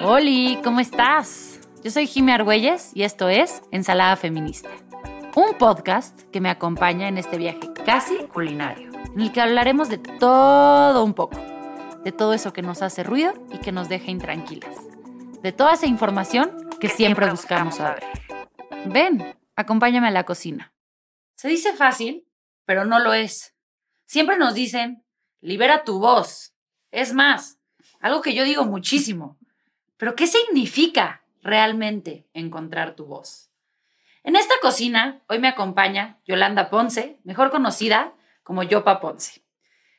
Hola, ¿cómo estás? Yo soy Jimmy Argüelles y esto es Ensalada Feminista, un podcast que me acompaña en este viaje casi culinario, en el que hablaremos de todo un poco, de todo eso que nos hace ruido y que nos deja intranquilas, de toda esa información que, siempre, buscamos saber. Ven, acompáñame a la cocina. Se dice fácil, pero no lo es. Siempre nos dicen, libera tu voz. Es más, algo que yo digo muchísimo. Pero ¿qué significa realmente encontrar tu voz? En esta cocina hoy me acompaña Yolanda Ponce, mejor conocida como Yopa Ponce.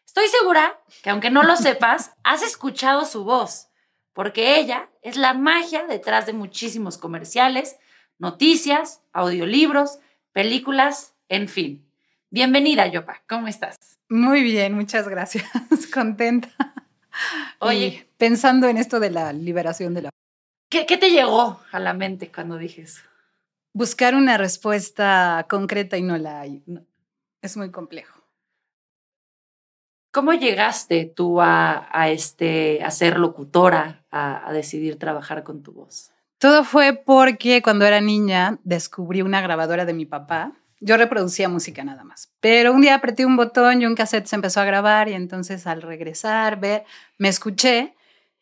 Estoy segura que aunque no lo sepas, has escuchado su voz, porque ella es la magia detrás de muchísimos comerciales, noticias, audiolibros, películas, en fin. Bienvenida, Yopa. ¿Cómo estás? Muy bien, muchas gracias. Contenta. Oye, pensando en esto de la liberación de la... ¿Qué, ¿Qué te llegó a la mente cuando dije eso? Buscar una respuesta concreta y no la hay. es muy complejo. ¿Cómo llegaste tú a, a, este, a ser locutora, a, a decidir trabajar con tu voz? Todo fue porque cuando era niña descubrí una grabadora de mi papá yo reproducía música nada más. Pero un día apreté un botón y un cassette se empezó a grabar y entonces al regresar, ver, me escuché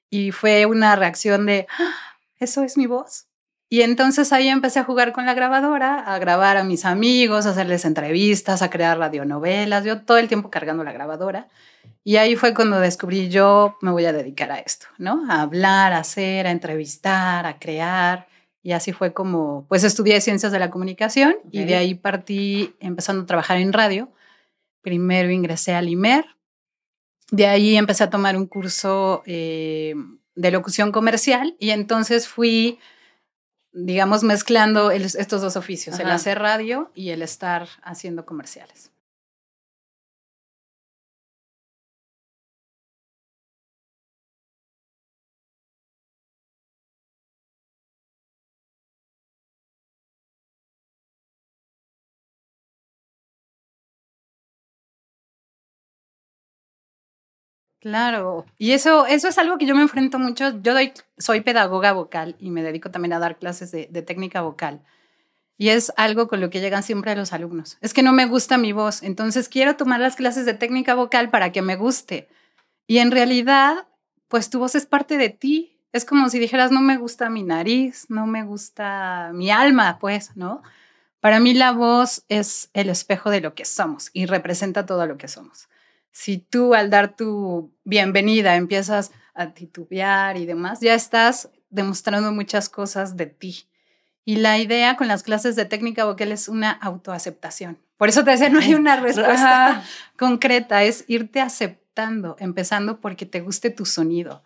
y fue una reacción de, ¡Ah! ¿eso es mi voz? Y entonces ahí empecé a jugar con la grabadora, a grabar a mis amigos, a hacerles entrevistas, a crear radionovelas, yo todo el tiempo cargando la grabadora. Y ahí fue cuando descubrí yo me voy a dedicar a esto, ¿no? A hablar, a hacer, a entrevistar, a crear. Y así fue como, pues estudié ciencias de la comunicación y de ahí partí empezando a trabajar en radio. Primero ingresé al IMER, de ahí empecé a tomar un curso eh, de locución comercial y entonces fui, digamos, mezclando estos dos oficios, el hacer radio y el estar haciendo comerciales. Claro, y eso, eso es algo que yo me enfrento mucho. Yo soy pedagoga vocal y me dedico también a dar clases de, de técnica vocal. Y es algo con lo que llegan siempre los alumnos. Es que no me gusta mi voz, entonces quiero tomar las clases de técnica vocal para que me guste. Y en realidad, pues tu voz es parte de ti. Es como si dijeras, no me gusta mi nariz, no me gusta mi alma, pues, ¿no? Para mí la voz es el espejo de lo que somos y representa todo lo que somos si tú al dar tu bienvenida empiezas a titubear y demás, ya estás demostrando muchas cosas de ti. Y la idea con las clases de técnica vocal es una autoaceptación. Por eso te decía, no hay una respuesta concreta, es irte aceptando, empezando porque te guste tu sonido.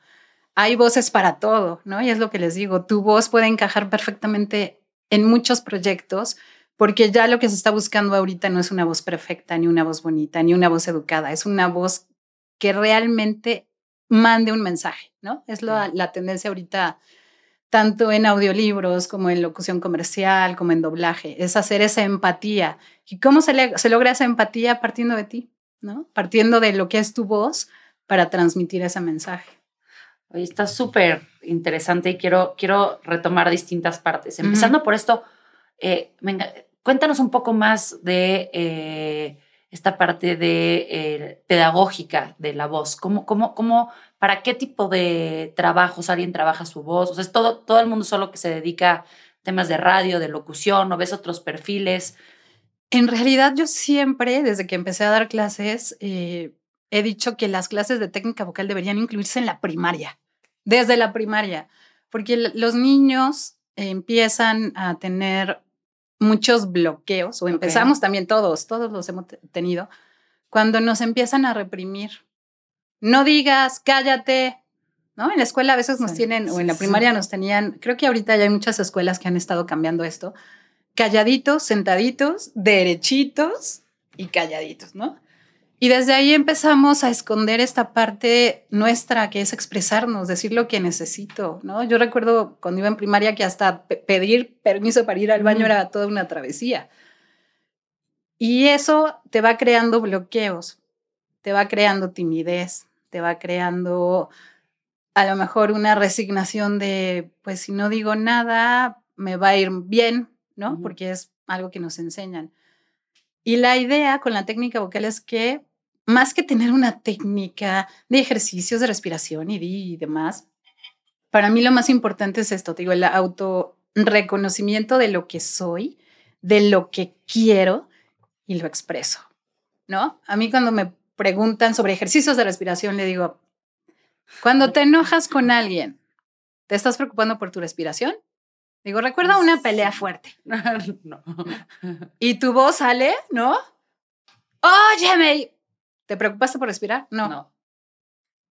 Hay voces para todo, ¿no? Y es lo que les digo, tu voz puede encajar perfectamente en muchos proyectos, porque ya lo que se está buscando ahorita no es una voz perfecta, ni una voz bonita, ni una voz educada, es una voz que realmente mande un mensaje, ¿no? Es la, la tendencia ahorita tanto en audiolibros como en locución comercial, como en doblaje, es hacer esa empatía. ¿Y cómo se, se logra esa empatía partiendo de ti, ¿no? Partiendo de lo que es tu voz para transmitir ese mensaje. Oye, está súper interesante y quiero, quiero retomar distintas partes. Empezando por esto, eh, Cuéntanos un poco más de eh, esta parte de eh, pedagógica de la voz. ¿Cómo, cómo, cómo, ¿Para qué tipo de trabajos alguien trabaja su voz? O sea, es todo, todo el mundo solo que se dedica a temas de radio, de locución, o ves otros perfiles. En realidad yo siempre, desde que empecé a dar clases, eh, he dicho que las clases de técnica vocal deberían incluirse en la primaria, desde la primaria, porque los niños empiezan a tener muchos bloqueos, o empezamos también todos, todos los hemos tenido, cuando nos empiezan a reprimir. No digas, cállate, ¿no? En la escuela a veces nos tienen, o en la primaria nos tenían, creo que ahorita ya hay muchas escuelas que han estado cambiando esto, calladitos, sentaditos, derechitos y calladitos, ¿no? Y desde ahí empezamos a esconder esta parte nuestra que es expresarnos, decir lo que necesito, ¿no? Yo recuerdo cuando iba en primaria que hasta pedir permiso para ir al baño era toda una travesía. Y eso te va creando bloqueos, te va creando timidez, te va creando a lo mejor una resignación de, pues si no digo nada, me va a ir bien, ¿no? Porque es algo que nos enseñan. Y la idea con la técnica vocal es que más que tener una técnica de ejercicios de respiración y, demás, para mí lo más importante es esto, digo, el auto reconocimiento de lo que soy, de lo que quiero y lo expreso, ¿no? A mí cuando me preguntan sobre ejercicios de respiración, le digo, cuando te enojas con alguien, ¿te estás preocupando por tu respiración? Digo, recuerda una pelea fuerte. no. Y tu voz sale, ¿no? Óyeme. ¿Te preocupaste por respirar? No. No.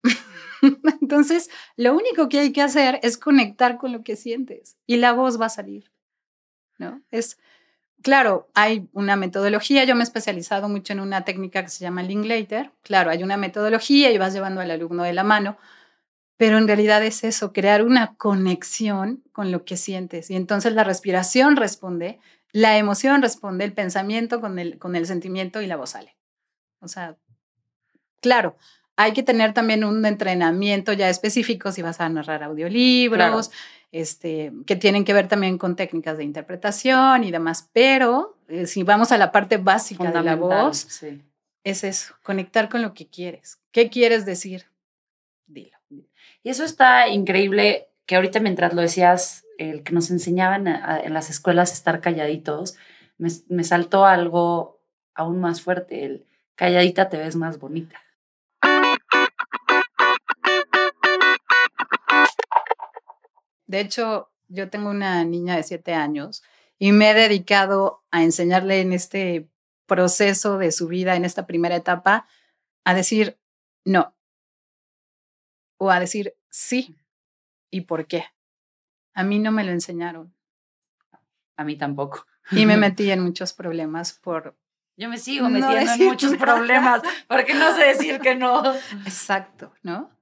Entonces, lo único que hay que hacer es conectar con lo que sientes y la voz va a salir. ¿No? Es claro, hay una metodología, yo me he especializado mucho en una técnica que se llama Linklater. Claro, hay una metodología y vas llevando al alumno de la mano, pero en realidad es eso, crear una conexión con lo que sientes. Y entonces la respiración responde, la emoción responde, el pensamiento con el, con el sentimiento y la voz sale. O sea, claro, hay que tener también un entrenamiento ya específico si vas a narrar audiolibros, este, que tienen que ver también con técnicas de interpretación y demás, pero eh, si vamos a la parte básica de la voz, es eso, conectar con lo que quieres. ¿Qué quieres decir? Dilo. Y eso está increíble, que ahorita mientras lo decías, el que nos enseñaban en las escuelas a estar calladitos, me, me saltó algo aún más fuerte, el calladita te ves más bonita. De hecho, yo tengo una niña de siete años y me he dedicado a enseñarle en este proceso de su vida, en esta primera etapa, a decir no o a decir sí y por qué. A mí no me lo enseñaron. A mí tampoco. Y me metí en muchos problemas por... Yo me sigo metiendo en muchos problemas porque no sé decir que no. Exacto, ¿no?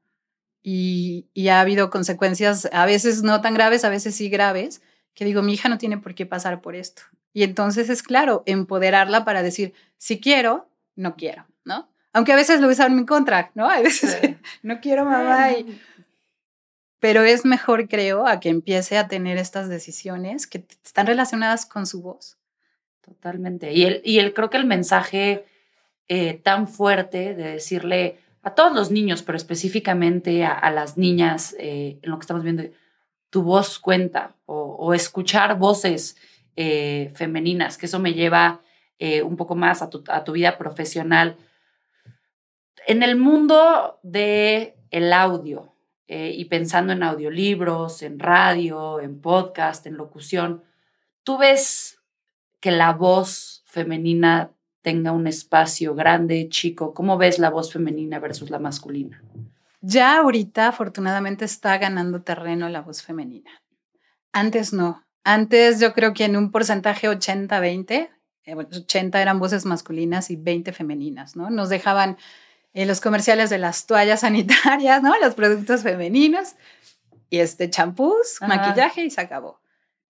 Y, ha habido consecuencias, a veces no tan graves, a veces sí graves, que digo, mi hija no tiene por qué pasar por esto. Y entonces es claro, empoderarla para decir, si quiero, no quiero, ¿no? Aunque a veces lo usan en mi contra, ¿no? A veces no quiero mamá. Pero es mejor, creo, a que empiece a tener estas decisiones que están relacionadas con su voz. Totalmente. Y, el, y el, creo que el mensaje eh, tan fuerte de decirle, a todos los niños, pero específicamente a, las niñas, eh, en lo que estamos viendo, tu voz cuenta o, escuchar voces eh, femeninas, que eso me lleva eh, un poco más a tu, vida profesional. En el mundo del el audio y pensando en audiolibros, en radio, en podcast, en locución, ¿tú ves que la voz femenina tenga un espacio grande, chico? ¿Cómo ves la voz femenina versus la masculina? Ya ahorita, afortunadamente, está ganando terreno la voz femenina. Antes no. Antes yo creo que en un porcentaje 80-20, 80 eh, eran voces masculinas y 20 femeninas, ¿no? Nos dejaban en los comerciales de las toallas sanitarias, ¿no? Los productos femeninos y este champús, maquillaje y se acabó.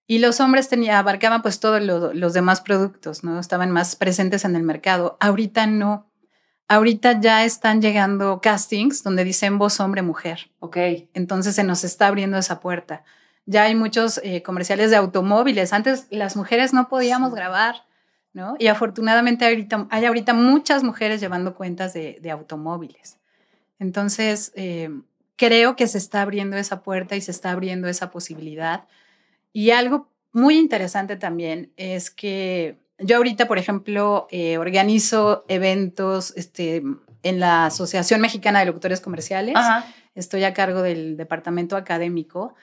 Y los hombres tenía, abarcaban pues todos los demás productos, ¿no? Estaban más presentes en el mercado. Ahorita no. Ahorita ya están llegando castings donde dicen voz hombre, mujer. Ok. Entonces se nos está abriendo esa puerta. Ya hay muchos eh, comerciales de automóviles. Antes las mujeres no podíamos grabar, ¿no? Y afortunadamente ahorita, hay ahorita muchas mujeres llevando cuentas de, automóviles. Entonces, eh, creo que se está abriendo esa puerta y se está abriendo esa posibilidad y algo muy interesante también es que yo ahorita, por ejemplo, eh, organizo eventos este, en la Asociación Mexicana de Locutores Comerciales. Estoy a cargo del departamento académico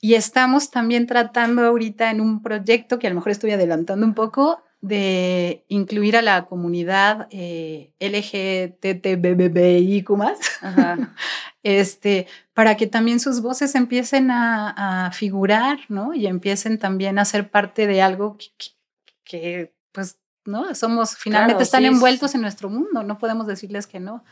y estamos también tratando ahorita en un proyecto que a lo mejor estoy adelantando un poco de incluir a la comunidad eh, LGTBBIQ este, para que también sus voces empiecen a, figurar, ¿no? Y empiecen también a ser parte de algo que, pues, ¿no? Somos, finalmente están envueltos en nuestro mundo, no podemos decirles que no.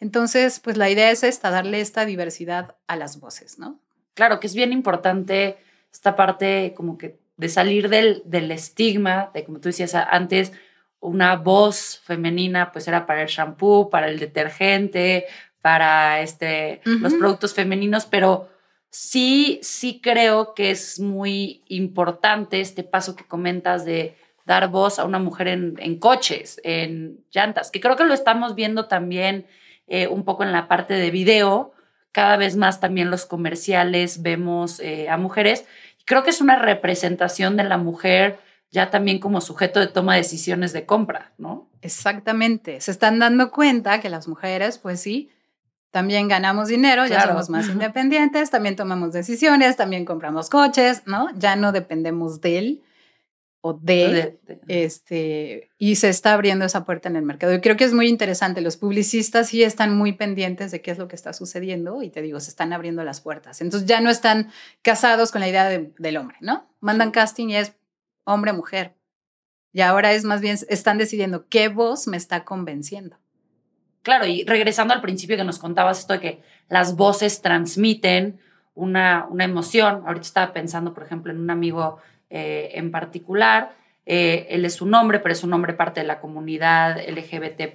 Entonces, pues la idea es esta, darle esta diversidad a las voces, ¿no? Claro, que es bien importante esta parte como que de salir del, del estigma, de como tú decías antes, una voz femenina pues era para el shampoo, para el detergente, para este, los productos femeninos, pero sí, sí creo que es muy importante este paso que comentas de dar voz a una mujer en, en coches, en llantas, que creo que lo estamos viendo también eh, un poco en la parte de video. Cada vez más también los comerciales vemos eh, a mujeres. Creo que es una representación de la mujer ya también como sujeto de toma de decisiones de compra, ¿no? Exactamente. Se están dando cuenta que las mujeres, pues sí, también ganamos dinero, ya somos más independientes, también tomamos decisiones, también compramos coches, ¿no? Ya no dependemos de él o de, De- de- este, y se está abriendo esa puerta en el mercado. Y creo que es muy interesante. Los publicistas sí están muy pendientes de qué es lo que está sucediendo y te digo, se están abriendo las puertas. Entonces ya no están casados con la idea de- del hombre, ¿no? Mandan casting y es hombre, mujer. Y ahora es más bien, están decidiendo qué voz me está convenciendo. Claro, y regresando al principio que nos contabas esto de que las voces transmiten una, una emoción. Ahorita estaba pensando, por ejemplo, en un amigo eh, en particular. Eh, él es un hombre, pero es un hombre parte de la comunidad LGBT.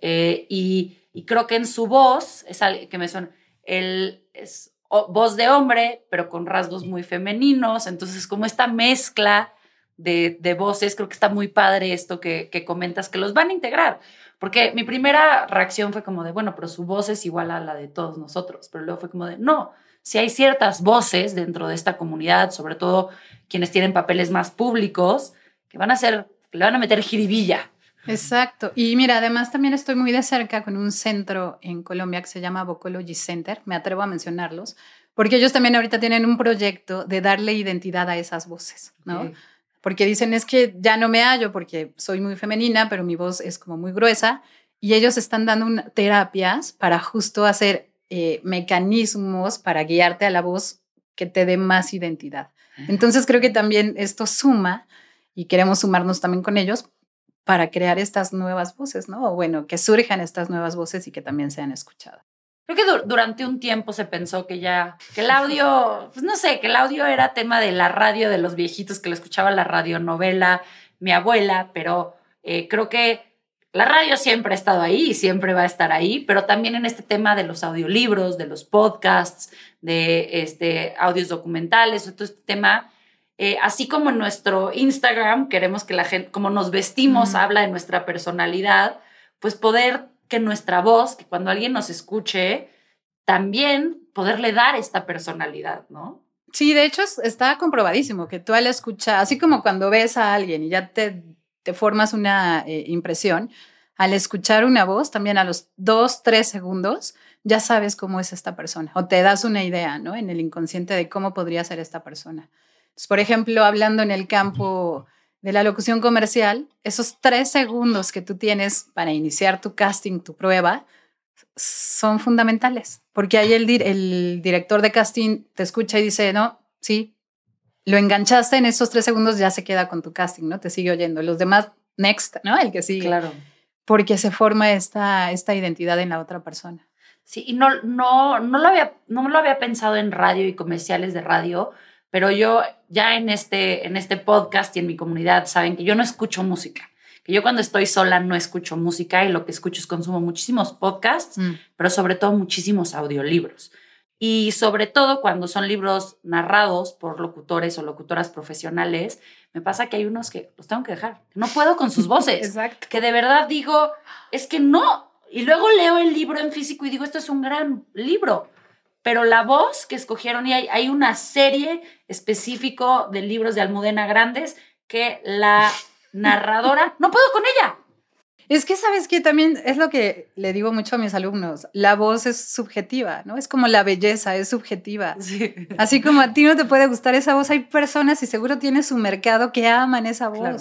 Eh, y, y creo que en su voz, es algo que me suena, él es voz de hombre, pero con rasgos muy femeninos. Entonces, como esta mezcla de, de voces, creo que está muy padre esto que, que comentas, que los van a integrar. Porque mi primera reacción fue como de, bueno, pero su voz es igual a la de todos nosotros. Pero luego fue como de, no, si hay ciertas voces dentro de esta comunidad, sobre todo quienes tienen papeles más públicos, que van a ser, que le van a meter jiribilla. Exacto. Y mira, además también estoy muy de cerca con un centro en Colombia que se llama Vocology Center, me atrevo a mencionarlos, porque ellos también ahorita tienen un proyecto de darle identidad a esas voces, ¿no? Ok. Porque dicen es que ya no me hallo porque soy muy femenina, pero mi voz es como muy gruesa, y ellos están dando una- terapias para justo hacer eh, mecanismos para guiarte a la voz que te dé más identidad. Entonces creo que también esto suma y queremos sumarnos también con ellos para crear estas nuevas voces, ¿no? O bueno, que surjan estas nuevas voces y que también sean escuchadas. Creo que du- durante un tiempo se pensó que ya, que el audio, pues no sé, que el audio era tema de la radio de los viejitos que lo escuchaba la radionovela, mi abuela, pero eh, creo que la radio siempre ha estado ahí y siempre va a estar ahí, pero también en este tema de los audiolibros, de los podcasts, de este, audios documentales, todo este tema, eh, así como en nuestro Instagram queremos que la gente, como nos vestimos, habla de nuestra personalidad, pues poder que nuestra voz, que cuando alguien nos escuche, también poderle dar esta personalidad, ¿no? Sí, de hecho es- está comprobadísimo que tú al escuchar, así como cuando ves a alguien y ya te, te formas una eh, impresión, al escuchar una voz, también a los dos, tres segundos, ya sabes cómo es esta persona o te das una idea, ¿no? En el inconsciente de cómo podría ser esta persona. Entonces, por ejemplo, hablando en el campo de la locución comercial, esos tres segundos que tú tienes para iniciar tu casting, tu prueba, son fundamentales, porque ahí el director de casting te escucha y dice, no, sí, lo enganchaste en esos tres segundos, ya se queda con tu casting, ¿no? Te sigue oyendo. Los demás, next, ¿no? El que sigue. Claro. Porque se forma esta, esta identidad en la otra persona. Sí, y no, no, no, lo había, no lo había pensado en radio y comerciales de radio, pero yo ya en este, en este podcast y en mi comunidad saben que yo no escucho música, que yo cuando estoy sola no escucho música y lo que escucho es consumo muchísimos podcasts, pero sobre todo muchísimos audiolibros. Y sobre todo cuando son libros narrados por locutores o locutoras profesionales, me pasa que hay unos que los tengo que dejar, que no puedo con sus voces Exacto. que de verdad digo, es que no. Y luego leo el libro en físico y digo, esto es un gran libro. Pero la voz que escogieron, y hay, hay una serie específico de libros de Almudena Grandes que la narradora, no puedo con ella. Es que sabes que también es lo que le digo mucho a mis alumnos, la voz es subjetiva, ¿no? Es como la belleza, es subjetiva. Así como a ti no te puede gustar esa voz, hay personas y seguro tienes su mercado que aman esa voz, Claro.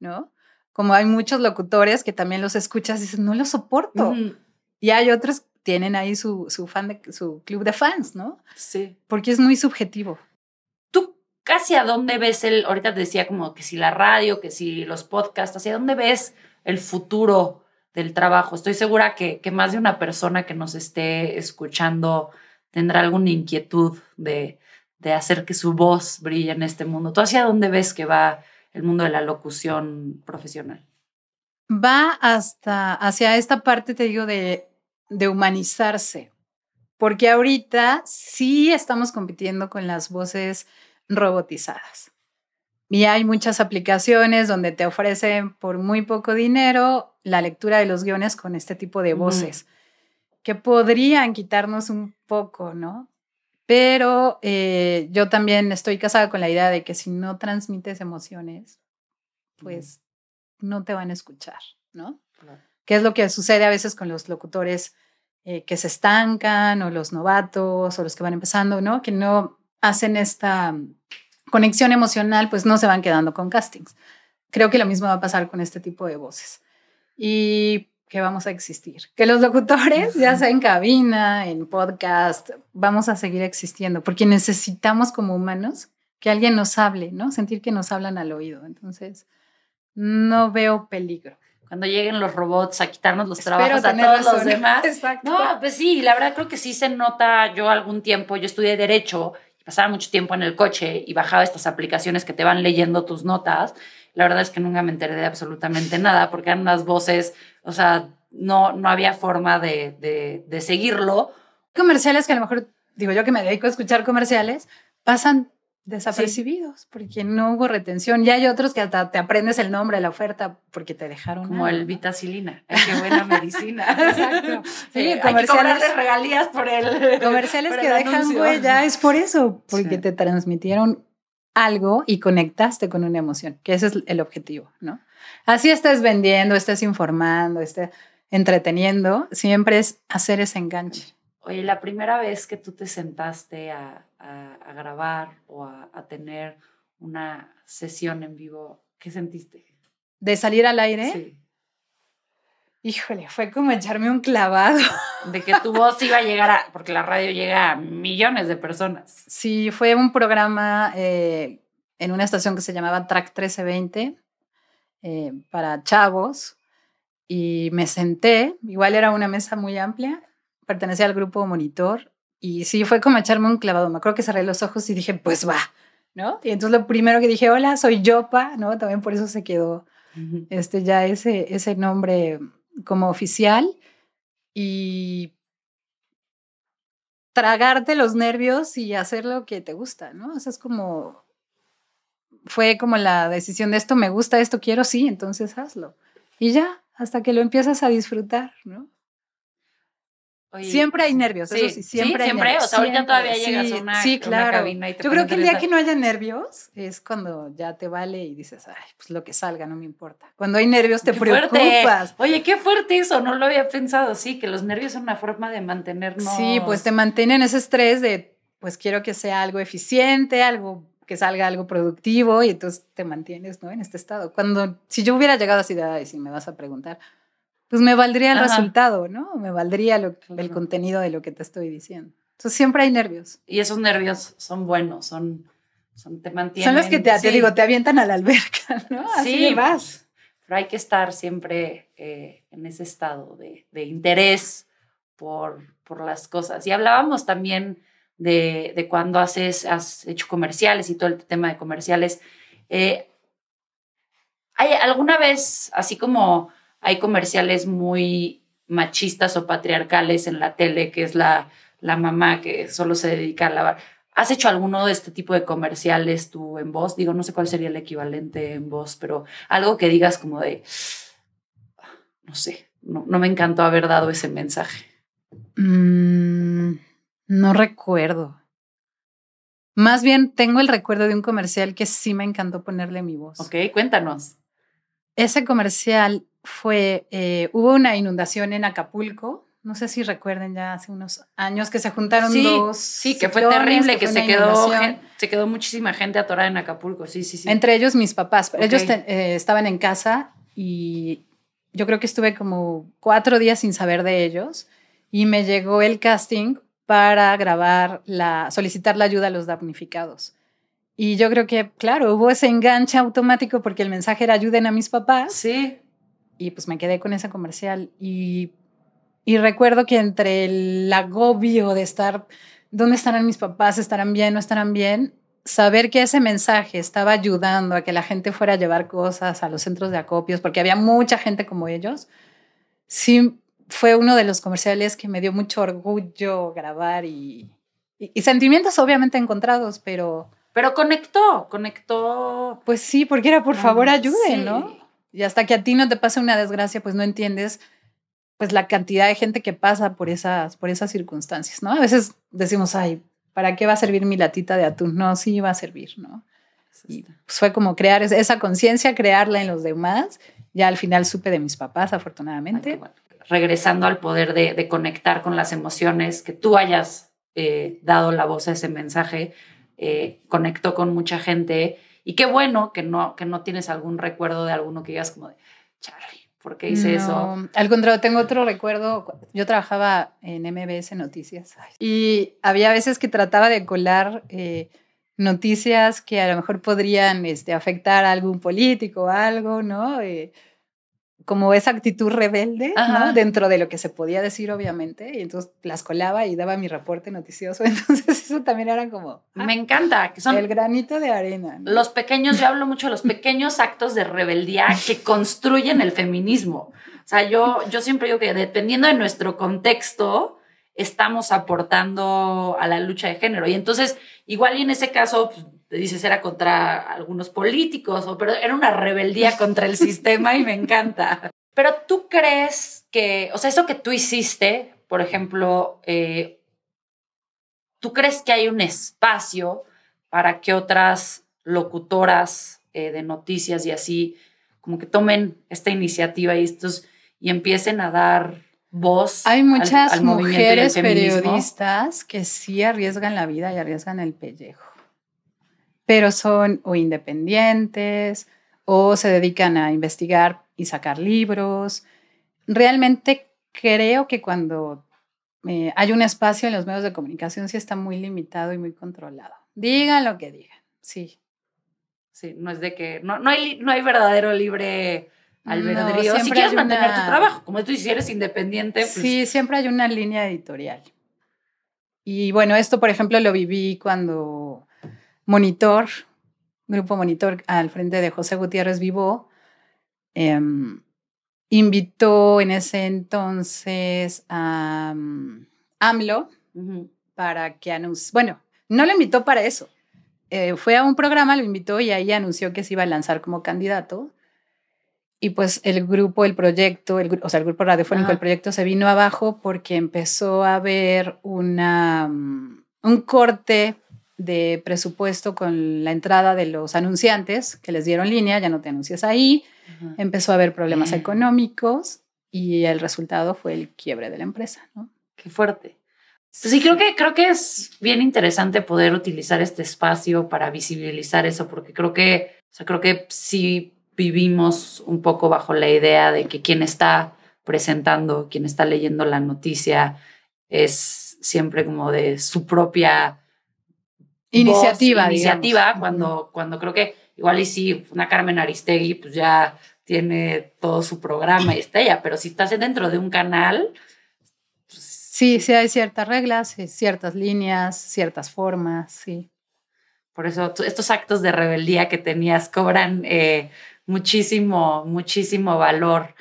¿no? Como hay muchos locutores que también los escuchas y dices, no los soporto. Y hay otros que tienen ahí su, su, fan de, su club de fans, ¿no? Sí. Porque es muy subjetivo. ¿Tú casi a dónde ves el, ahorita te decía como que si la radio, que si los podcasts, hacia dónde ves el futuro del trabajo? Estoy segura que, que más de una persona que nos esté escuchando tendrá alguna inquietud de, de hacer que su voz brille en este mundo. ¿Tú hacia dónde ves que va el mundo de la locución profesional? Va hasta hacia esta parte, te digo, de de humanizarse, porque ahorita sí estamos compitiendo con las voces robotizadas. Y hay muchas aplicaciones donde te ofrecen por muy poco dinero la lectura de los guiones con este tipo de voces, que podrían quitarnos un poco, ¿no? Pero eh, yo también estoy casada con la idea de que si no transmites emociones, pues no te van a escuchar, ¿no? ¿Qué es lo que sucede a veces con los locutores eh, que se estancan o los novatos o los que van empezando, ¿no? Que no hacen esta conexión emocional, pues no se van quedando con castings. Creo que lo mismo va a pasar con este tipo de voces. Y que vamos a existir. Que los locutores, ya sea en cabina, en podcast, vamos a seguir existiendo, porque necesitamos como humanos que alguien nos hable, ¿no? Sentir que nos hablan al oído. Entonces, no veo peligro. Cuando lleguen los robots a quitarnos los trabajos a todos los demás. Exacto. No, pues sí, la verdad creo que sí se nota. Yo algún tiempo, yo estudié Derecho pasaba mucho tiempo en el coche y bajaba estas aplicaciones que te van leyendo tus notas. La verdad es que nunca me enteré de absolutamente nada porque eran unas voces, o sea, no, no había forma de, de, de seguirlo. Comerciales que a lo mejor, digo yo que me dedico a escuchar comerciales, pasan desapercibidos porque no hubo retención. Y hay otros que hasta te aprendes el nombre de la oferta porque te dejaron. Como el vitacilina. qué buena medicina. Exacto. Sí, comerciales. Hay regalías por el. Comerciales que dejan huella es por eso, porque te transmitieron algo y conectaste con una emoción, que ese es el objetivo, ¿no? Así estés vendiendo, estés informando, estés entreteniendo, siempre es hacer ese enganche. Oye, la primera vez que tú te sentaste a, a, grabar o a, a, tener una sesión en vivo, ¿qué sentiste? ¿De salir al aire? Sí. Híjole, fue como echarme un clavado. De que tu voz iba a llegar a, porque la radio llega a millones de personas. Sí, fue un programa eh, en una estación que se llamaba Track 1320 eh, para chavos y me senté, igual era una mesa muy amplia, pertenecía al grupo Monitor y sí, fue como echarme un clavado. Me acuerdo que cerré los ojos y dije, pues va, ¿no? Y entonces lo primero que dije, hola, soy Yopa, ¿no? También por eso se quedó este, ya ese, ese nombre como oficial. Y tragarte los nervios y hacer lo que te gusta, ¿no? O sea, es como, fue como la decisión de esto me gusta, esto quiero, sí, entonces hazlo. Y ya, hasta que lo empiezas a disfrutar, ¿no? Siempre hay nervios, sí, eso sí, siempre hay siempre, nervios. O sea, ahorita todavía llegas a una, sí, claro. cabina y te Yo creo que el día que no haya nervios es cuando ya te vale y dices, ay, pues lo que salga, no me importa. Cuando hay nervios te preocupas. Oye, qué fuerte eso, no lo había pensado, sí, que los nervios son una forma de mantenernos. Sí, pues te mantienen ese estrés de, pues quiero que sea algo eficiente, algo que salga algo productivo y entonces te mantienes, ¿no? En este estado. Cuando, si yo hubiera llegado así de, ay, si me vas a preguntar, pues me valdría el resultado, ¿no? Me valdría el contenido de lo que te estoy diciendo. Entonces siempre hay nervios. Y esos nervios son buenos, son, son te mantienen. Son los que te, digo, te avientan a la alberca, ¿no? Así sí, vas. Pero hay que estar siempre eh, en ese estado de, de interés por, por, las cosas. Y hablábamos también de, de, cuando haces, has hecho comerciales y todo el tema de comerciales. Eh, ¿Hay alguna vez, así como hay comerciales muy machistas o patriarcales en la tele, que es la, la mamá que solo se dedica a lavar. ¿Has hecho alguno de este tipo de comerciales tú en voz? Digo, no sé cuál sería el equivalente en voz, pero algo que digas como de, no sé, no, me encantó haber dado ese mensaje. Mm, no recuerdo. Más bien tengo el recuerdo de un comercial que sí me encantó ponerle mi voz. Ok, cuéntanos. Ese comercial fue, eh, hubo una inundación en Acapulco, no sé si recuerden ya hace unos años que se juntaron dos. Sí, que fue terrible, que, se, quedó, se quedó muchísima gente atorada en Acapulco, sí, sí, sí. Entre ellos mis papás, ellos eh, estaban en casa y yo creo que estuve como cuatro días sin saber de ellos y me llegó el casting para grabar la, solicitar la ayuda a los damnificados. Y yo creo que, claro, hubo ese enganche automático porque el mensaje era ayuden a mis papás. Sí y pues me quedé con ese comercial y, y recuerdo que entre el agobio de estar, ¿dónde estarán mis papás? ¿Estarán bien? ¿No estarán bien? Saber que ese mensaje estaba ayudando a que la gente fuera a llevar cosas a los centros de acopios, porque había mucha gente como ellos, sí fue uno de los comerciales que me dio mucho orgullo grabar y, y, sentimientos obviamente encontrados, pero... Pero conectó, conectó. Pues sí, porque era por favor ayude, ¿no? Y hasta que a ti no te pase una desgracia, pues no entiendes pues la cantidad de gente que pasa por esas, por esas circunstancias, ¿no? A veces decimos, ay, ¿para qué va a servir mi latita de atún? No, sí va a servir, ¿no? Y pues fue como crear esa conciencia, crearla en los demás. Ya al final supe de mis papás, afortunadamente. Regresando al poder de, conectar con las emociones, que tú hayas eh, dado la voz a ese mensaje, eh, conectó con mucha gente. Y qué bueno que no, que no tienes algún recuerdo de alguno que digas como de, Charlie, ¿por qué hice eso? Al contrario, tengo otro recuerdo. Yo trabajaba en MBS Noticias y había veces que trataba de colar eh, noticias que a lo mejor podrían este, afectar a algún político o algo, ¿no? Eh, como esa actitud rebelde, ¿no? Dentro de lo que se podía decir, obviamente, y entonces las colaba y daba mi reporte noticioso, entonces eso también era como... Ah, Me encanta, que son... El granito de arena. Los pequeños, yo hablo mucho de los pequeños actos de rebeldía que construyen el feminismo. O sea, yo, yo siempre digo que dependiendo de nuestro contexto, estamos aportando a la lucha de género. Y entonces, igual y en ese caso, pues, dices, era contra algunos políticos, o, pero era una rebeldía contra el sistema y me encanta. Pero tú crees que, o sea, eso que tú hiciste, por ejemplo, eh, ¿tú crees que hay un espacio para que otras locutoras eh, de noticias y así, como que tomen esta iniciativa y estos y empiecen a dar voz. Hay muchas mujeres periodistas que sí arriesgan la vida y arriesgan el pellejo pero son o independientes o se dedican a investigar y sacar libros. Realmente creo que cuando eh, hay un espacio en los medios de comunicación sí está muy limitado y muy controlado. Digan lo que digan, sí. Sí, no es de que no, no, hay, no hay verdadero libre albedrío. si quieres mantener tu trabajo, como tú si eres independiente. Pues sí, siempre hay una línea editorial. Y bueno, esto, por ejemplo, lo viví cuando Monitor, Grupo Monitor, al frente de José Gutiérrez Vivo, em, invitó en ese entonces a mm, AMLO para que anuncie, bueno, no lo invitó para eso, eh, fue a un programa, lo invitó y ahí anunció que se iba a lanzar como candidato. Y pues el grupo, el proyecto, el, o sea, el grupo radiofónico, el proyecto se vino abajo porque empezó a haber una, mm, un corte de presupuesto con la entrada de los anunciantes que les dieron línea, ya no te anuncias ahí, empezó a haber problemas económicos y el resultado fue el quiebre de la empresa, ¿no? Qué fuerte. Pues sí, creo que, creo que es bien interesante poder utilizar este espacio para visibilizar eso, porque creo que, o sea, creo que sí vivimos un poco bajo la idea de que quien está presentando, quien está leyendo la noticia, es siempre como de su propia iniciativa. iniciativa, cuando, cuando creo que igual y si una Carmen Aristegui pues ya tiene todo su programa y está ella, pero si estás dentro de un canal... Pues, sí, sí hay ciertas reglas, ciertas líneas, ciertas formas, sí. Por eso estos actos de rebeldía que tenías cobran eh, muchísimo, muchísimo valor.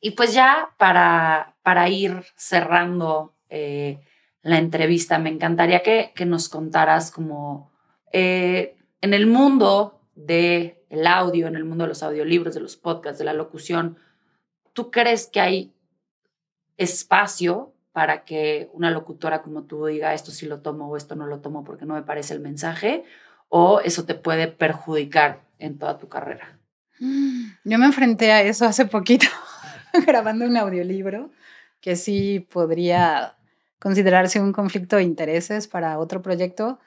Y pues ya para, para ir cerrando eh, la entrevista, me encantaría que, que nos contaras como eh, en el mundo del el audio, en el mundo de los audiolibros, de los podcasts, de la locución, ¿tú crees que hay espacio para que una locutora como tú diga esto sí lo tomo o esto no lo tomo porque no me parece el mensaje? ¿O eso te puede perjudicar en toda tu carrera? Yo me enfrenté a eso hace poquito. grabando un audiolibro que sí podría considerarse un conflicto de intereses para otro proyecto.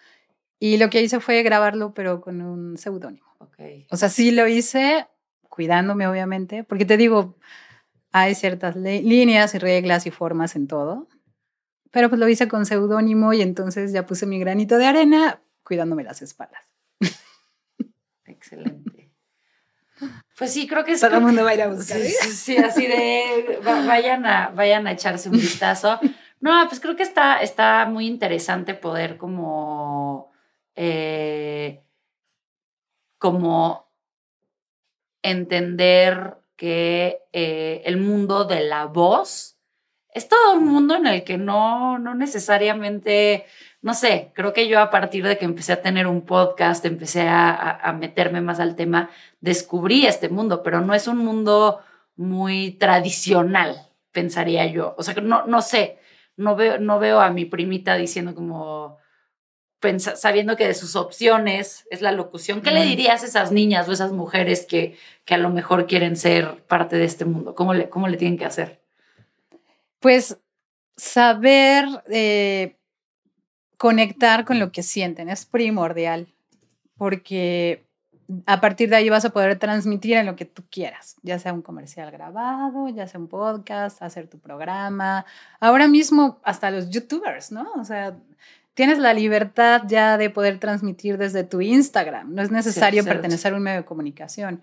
Y lo que hice fue grabarlo, pero con un seudónimo. Okay. O sea, sí lo hice cuidándome, obviamente, porque te digo, hay ciertas líneas y reglas y formas en todo, pero pues lo hice con seudónimo y entonces ya puse mi granito de arena cuidándome las espaldas. Excelente. Pues sí, creo que es. Todo el mundo va a ir a buscar. Sí, así de vayan a, vayan a echarse un vistazo. No, pues creo que está, está muy interesante poder como. Eh, como entender que eh, el mundo de la voz es todo un mundo en el que no, no necesariamente, no sé, creo que yo a partir de que empecé a tener un podcast, empecé a, meterme más al tema, descubrí este mundo, pero no es un mundo muy tradicional, pensaría yo. O sea, no, no sé, no veo, no veo a mi primita diciendo como, sabiendo que de sus opciones es la locución. ¿Qué le dirías a esas niñas o esas mujeres que, que a lo mejor quieren ser parte de este mundo? ¿Cómo le, cómo le tienen que hacer? Pues saber eh, conectar con lo que sienten es primordial, porque a partir de ahí vas a poder transmitir en lo que tú quieras, ya sea un comercial grabado, ya sea un podcast, hacer tu programa. Ahora mismo hasta los youtubers, ¿no? O sea, tienes la libertad ya de poder transmitir desde tu Instagram. No es necesario pertenecer a un medio de comunicación.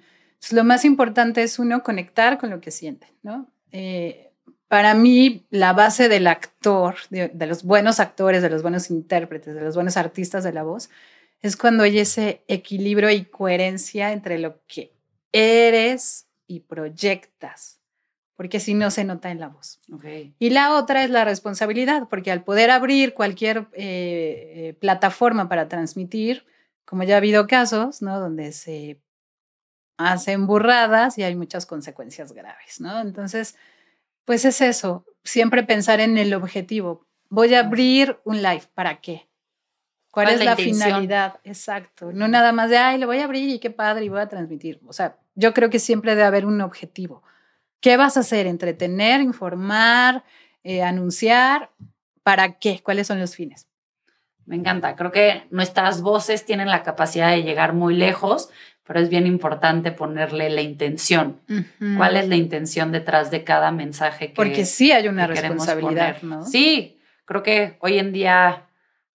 lo más importante es uno conectar con lo que siente, ¿no? Eh, para mí, la base del actor, de, los buenos actores, de los buenos intérpretes, de los buenos artistas de la voz, es cuando hay ese equilibrio y coherencia entre lo que eres y proyectas porque si no se nota en la voz. Y la otra es la responsabilidad, porque al poder abrir cualquier eh, eh, plataforma para transmitir, como ya ha habido casos, ¿no? Donde se hacen burradas y hay muchas consecuencias graves, ¿no? Entonces, pues es eso, siempre pensar en el objetivo. Voy a abrir un live, ¿para qué? ¿Cuál, es la, finalidad? Exacto. No nada más de, ay, lo voy a abrir y qué padre y voy a transmitir. O sea, yo creo que siempre debe haber un objetivo. ¿Qué vas a hacer? ¿Entretener, informar, eh, anunciar? ¿Para qué? ¿Cuáles son los fines? Me encanta. Creo que nuestras voces tienen la capacidad de llegar muy lejos, pero es bien importante ponerle la intención. ¿Cuál es la intención detrás de cada mensaje que Porque sí hay una responsabilidad, ¿no? Sí, creo que hoy en día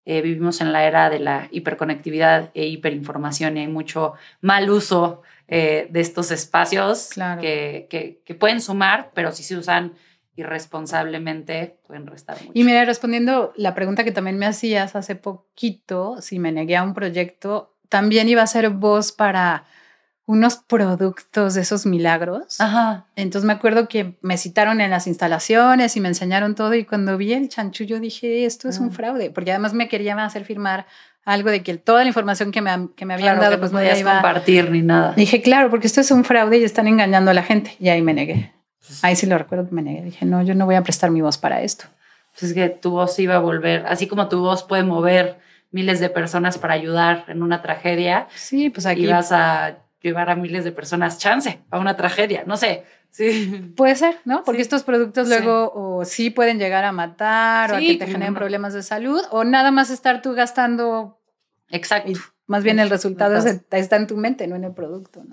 eh, vivimos en la era de la hiperconectividad e hiperinformación y hay mucho mal uso eh, de estos espacios que, que, pueden sumar, pero si se usan irresponsablemente pueden restar mucho. Y mira, respondiendo la pregunta que también me hacías hace poquito, si me negué a un proyecto, también iba a ser voz para unos productos de esos milagros. Ajá. Entonces me acuerdo que me citaron en las instalaciones y me enseñaron todo y cuando vi el chanchullo dije, esto es un mm. fraude, porque además me querían hacer firmar algo de que toda la información que me, que me habían dado, pues no podías compartir ni nada. Dije, claro, porque esto es un fraude y están engañando a la gente. Y ahí me negué. Pues ahí sí lo recuerdo que me negué. Dije, no, yo no voy a prestar mi voz para esto. Pues es que tu voz iba a volver, así como tu voz puede mover miles de personas para ayudar en una tragedia. Sí, pues aquí. vas a llevar a miles de personas chance a una tragedia, no sé. Sí. Puede ser, ¿no? Porque estos productos luego o sí pueden llegar a matar o a que te generen problemas de salud o nada más estar tú gastando. Exacto. más bien el resultado está en tu mente, no en el producto,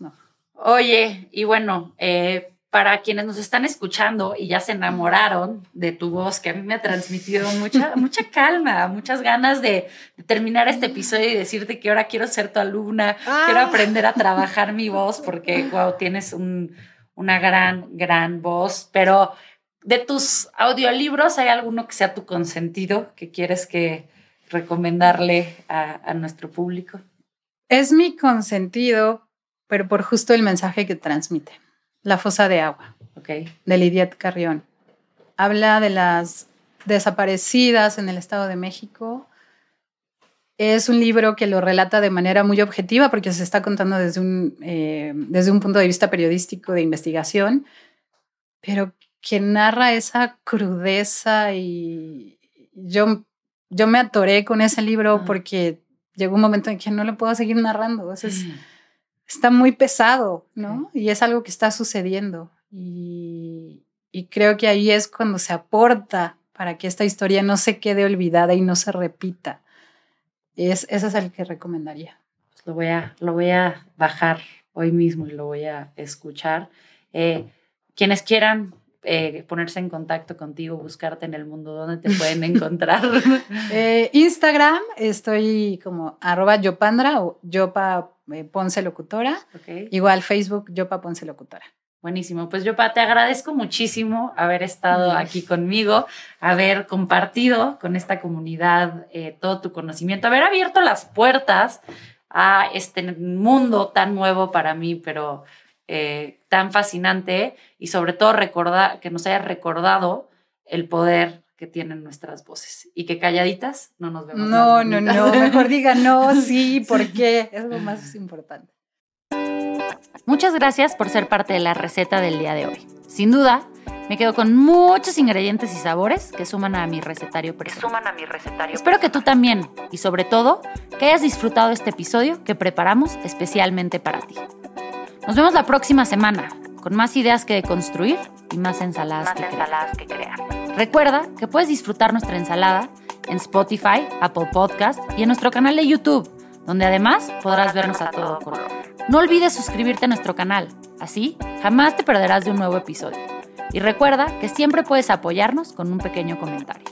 no. Oye, y bueno, eh, para quienes nos están escuchando y ya se enamoraron de tu voz, que a mí me ha transmitido mucha, mucha calma, muchas ganas de, terminar este episodio y decirte que ahora quiero ser tu alumna, quiero ah. aprender a trabajar mi voz, porque, wow, tienes una gran, gran voz. Pero de tus audiolibros, ¿hay alguno que sea tu consentido que quieres que recomendarle a, a nuestro público? Es mi consentido, pero por justo el mensaje que transmite. La fosa de agua, okay. de Lidiet Carrión. Habla de las desaparecidas en el Estado de México. Es un libro que lo relata de manera muy objetiva porque se está contando desde un, eh, desde un punto de vista periodístico de investigación, pero que narra esa crudeza y yo, yo me atoré con ese libro porque llegó un momento en que no lo puedo seguir narrando. Entonces, está muy pesado, ¿no? Y es algo que está sucediendo. Y, creo que ahí es cuando se aporta para que esta historia no se quede olvidada y no se repita. Es, ese es el que recomendaría. Pues lo, voy a, lo voy a bajar hoy mismo y lo voy a escuchar. Eh, quienes quieran eh, ponerse en contacto contigo, buscarte en el mundo, ¿dónde te pueden encontrar? Eh, Instagram, estoy como arroba yopandra o yopa Ponce Locutora. Igual Facebook, Yopa Ponce Locutora. Buenísimo. Pues Yopa, te agradezco muchísimo haber estado aquí conmigo, haber compartido con esta comunidad todo tu conocimiento, haber abierto las puertas a este mundo tan nuevo para mí, pero eh, tan fascinante y sobre todo recordar, que nos haya recordado el poder que tienen nuestras voces y que calladitas no nos vemos. No, no, no, mejor diga no, sí, porque es lo más importante. Muchas gracias por ser parte de la receta del día de hoy. Sin duda, me quedo con muchos ingredientes y sabores que suman a mi recetario personal. suman a mi recetario. Espero que tú también y sobre todo que hayas disfrutado este episodio que preparamos especialmente para ti. Nos vemos la próxima semana con más ideas que construir y más ensaladas, más que, ensaladas que crear. crear. Recuerda que puedes disfrutar nuestra ensalada en Spotify, Apple Podcast y en nuestro canal de YouTube, donde además podrás vernos a todo color. No olvides suscribirte a nuestro canal, así jamás te perderás de un nuevo episodio. Y recuerda que siempre puedes apoyarnos con un pequeño comentario.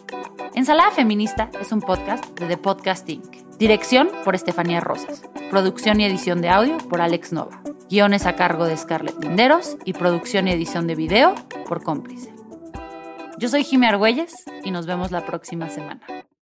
Ensalada Feminista es un podcast de The Podcast Inc. Dirección por Estefanía Rosas. Producción y edición de audio por Alex Nova. Guiones a cargo de Scarlett Linderos y producción y edición de video por Cómplice. Yo soy Jimmy Argüelles y nos vemos la próxima semana.